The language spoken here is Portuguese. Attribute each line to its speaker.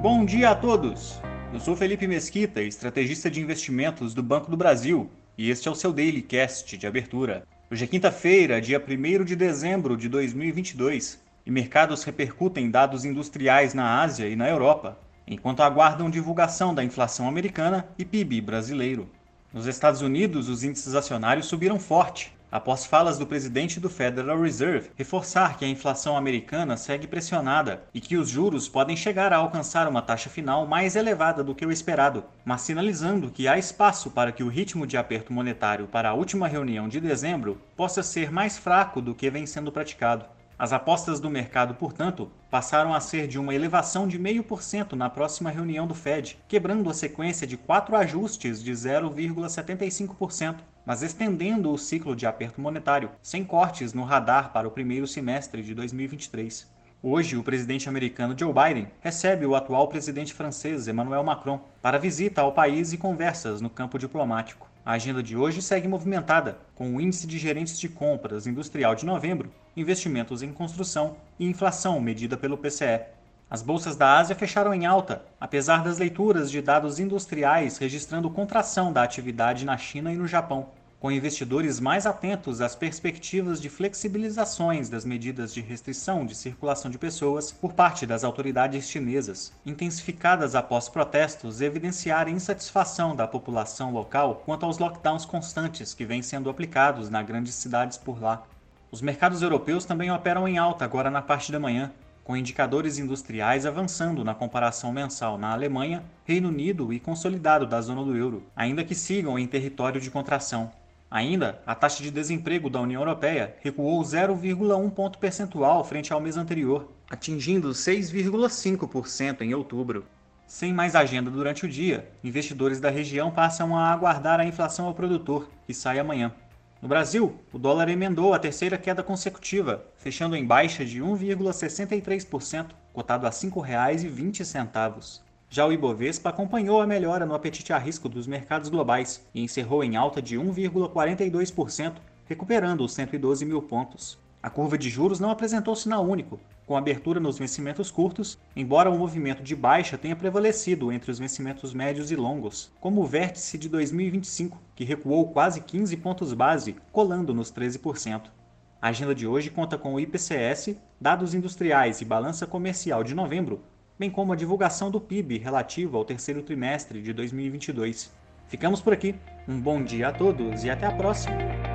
Speaker 1: Bom dia a todos! Eu sou Felipe Mesquita, estrategista de investimentos do Banco do Brasil, e este é o seu Daily Cast de abertura. Hoje é quinta-feira, dia 1 de dezembro de 2022, e mercados repercutem dados industriais na Ásia e na Europa, enquanto aguardam divulgação da inflação americana e PIB brasileiro. Nos Estados Unidos, os índices acionários subiram forte, após falas do presidente do Federal Reserve reforçar que a inflação americana segue pressionada e que os juros podem chegar a alcançar uma taxa final mais elevada do que o esperado, mas sinalizando que há espaço para que o ritmo de aperto monetário para a última reunião de dezembro possa ser mais fraco do que vem sendo praticado. As apostas do mercado, portanto, passaram a ser de uma elevação de 0,5% na próxima reunião do Fed, quebrando a sequência de quatro ajustes de 0,75%, mas estendendo o ciclo de aperto monetário, sem cortes no radar para o primeiro semestre de 2023. Hoje, o presidente americano Joe Biden recebe o atual presidente francês Emmanuel Macron para visita ao país e conversas no campo diplomático. A agenda de hoje segue movimentada, com o índice de gerentes de compras industrial de novembro, investimentos em construção e inflação medida pelo PCE. As bolsas da Ásia fecharam em alta, apesar das leituras de dados industriais registrando contração da atividade na China e no Japão com investidores mais atentos às perspectivas de flexibilizações das medidas de restrição de circulação de pessoas por parte das autoridades chinesas, intensificadas após protestos evidenciarem insatisfação da população local quanto aos lockdowns constantes que vêm sendo aplicados nas grandes cidades por lá. Os mercados europeus também operam em alta agora na parte da manhã, com indicadores industriais avançando na comparação mensal na Alemanha, Reino Unido e consolidado da zona do euro, ainda que sigam em território de contração. Ainda, a taxa de desemprego da União Europeia recuou 0,1 ponto percentual frente ao mês anterior, atingindo 6,5% em outubro. Sem mais agenda durante o dia, investidores da região passam a aguardar a inflação ao produtor, que sai amanhã. No Brasil, o dólar emendou a terceira queda consecutiva, fechando em baixa de 1,63%, cotado a R$ 5,20. Já o Ibovespa acompanhou a melhora no apetite a risco dos mercados globais e encerrou em alta de 1,42%, recuperando os 112 mil pontos. A curva de juros não apresentou sinal único, com abertura nos vencimentos curtos, embora o movimento de baixa tenha prevalecido entre os vencimentos médios e longos, como o vértice de 2025, que recuou quase 15 pontos base, colando nos 13%. A agenda de hoje conta com o IPCS, dados industriais e balança comercial de novembro, bem como a divulgação do PIB relativo ao terceiro trimestre de 2022. Ficamos por aqui. Um bom dia a todos e até a próxima!